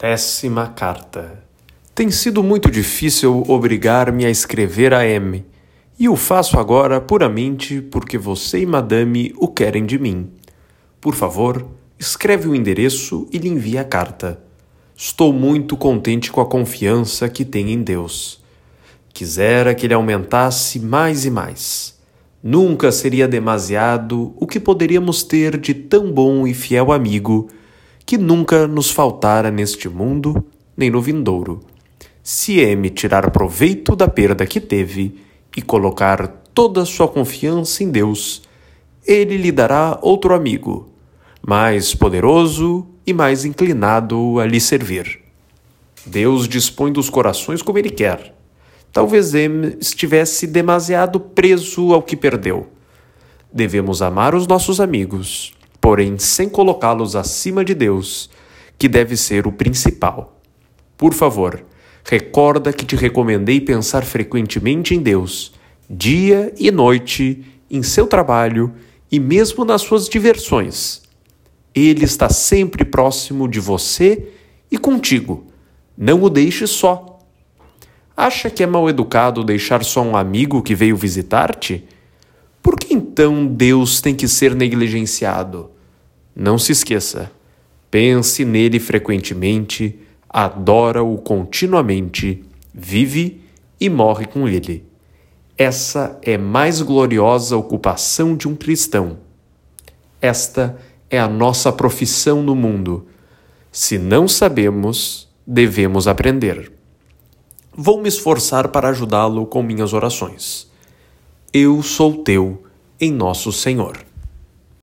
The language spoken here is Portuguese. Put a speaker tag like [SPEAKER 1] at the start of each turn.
[SPEAKER 1] Décima carta. Tem sido muito difícil obrigar-me a escrever a M, e o faço agora puramente porque você e Madame o querem de mim. Por favor, escreve o endereço e lhe envie a carta. Estou muito contente com a confiança que tem em Deus. Quisera que ele aumentasse mais e mais. Nunca seria demasiado o que poderíamos ter de tão bom e fiel amigo que nunca nos faltara neste mundo nem no vindouro. Se M tirar proveito da perda que teve e colocar toda sua confiança em Deus, ele lhe dará outro amigo, mais poderoso e mais inclinado a lhe servir. Deus dispõe dos corações como ele quer. Talvez M estivesse demasiado preso ao que perdeu. Devemos amar os nossos amigos, porém sem colocá-los acima de Deus, que deve ser o principal. Por favor, recorda que te recomendei pensar frequentemente em Deus, dia e noite, em seu trabalho e mesmo nas suas diversões. Ele está sempre próximo de você e contigo. Não o deixe só. Acha que é mal educado deixar só um amigo que veio visitar-te? Por que então Deus tem que ser negligenciado? Não se esqueça, pense nele frequentemente, adora-o continuamente, vive e morre com ele. Essa é mais gloriosa ocupação de um cristão. Esta é a nossa profissão no mundo. Se não sabemos, devemos aprender. Vou me esforçar para ajudá-lo com minhas orações. Eu sou teu em nosso Senhor.